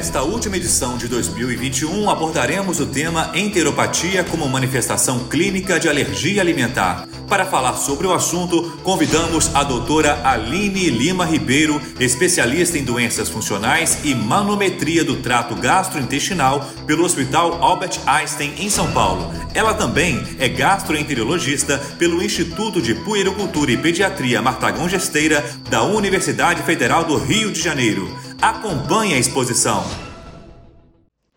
Nesta última edição de 2021, abordaremos o tema enteropatia como manifestação clínica de alergia alimentar. Para falar sobre o assunto, convidamos a doutora Aline Lima Ribeiro, especialista em doenças funcionais e manometria do trato gastrointestinal pelo Hospital Albert Einstein, em São Paulo. Ela também é gastroenterologista pelo Instituto de Puericultura e Pediatria Martagão Gesteira da Universidade Federal do Rio de Janeiro. Acompanhe a exposição.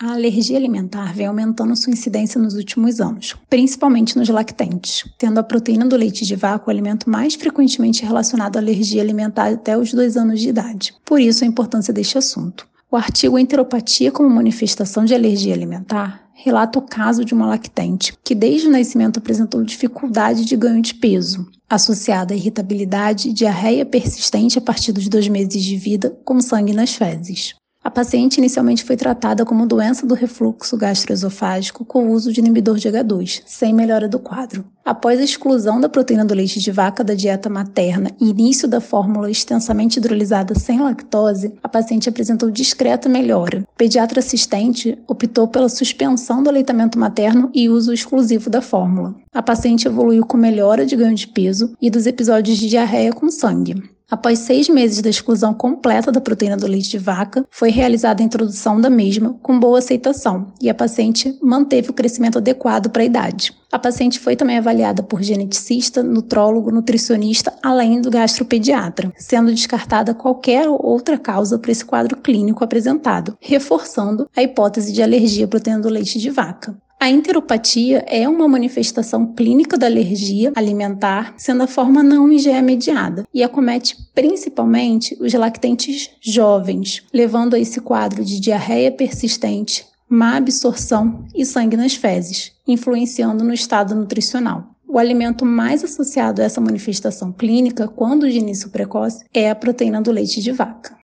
A alergia alimentar vem aumentando sua incidência nos últimos anos, principalmente nos lactentes, tendo a proteína do leite de vaca o alimento mais frequentemente relacionado à alergia alimentar até os dois anos de idade. Por isso a importância deste assunto. O artigo Enteropatia como manifestação de alergia alimentar relata o caso de uma lactente que desde o nascimento apresentou dificuldade de ganho de peso, associada a irritabilidade e diarreia persistente a partir dos dois meses de vida, com sangue nas fezes. A paciente inicialmente foi tratada como doença do refluxo gastroesofágico com o uso de inibidor de H2, sem melhora do quadro. Após a exclusão da proteína do leite de vaca da dieta materna e início da fórmula extensamente hidrolisada sem lactose, a paciente apresentou discreta melhora. O pediatra assistente optou pela suspensão do aleitamento materno e uso exclusivo da fórmula. A paciente evoluiu com melhora de ganho de peso e dos episódios de diarreia com sangue. Após seis meses da exclusão completa da proteína do leite de vaca, foi realizada a introdução da mesma com boa aceitação e a paciente manteve o crescimento adequado para a idade. A paciente foi também avaliada por geneticista, nutrólogo, nutricionista, além do gastropediatra, sendo descartada qualquer outra causa para esse quadro clínico apresentado, reforçando a hipótese de alergia à proteína do leite de vaca. A enteropatia é uma manifestação clínica da alergia alimentar, sendo a forma não IgE mediada, e acomete principalmente os lactentes jovens, levando a esse quadro de diarreia persistente, má absorção e sangue nas fezes, influenciando no estado nutricional. O alimento mais associado a essa manifestação clínica, quando de início precoce, é a proteína do leite de vaca.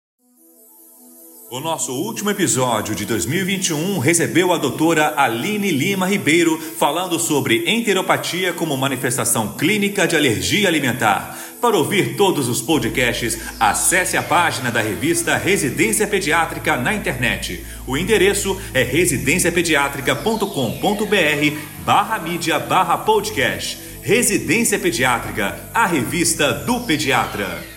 O nosso último episódio de 2021 recebeu a doutora Aline Lima Ribeiro falando sobre enteropatia como manifestação clínica de alergia alimentar. Para ouvir todos os podcasts, acesse a página da revista Residência Pediátrica na internet. O endereço é residenciapediatrica.com.br barra mídia barra podcast. Residência Pediátrica, a revista do pediatra.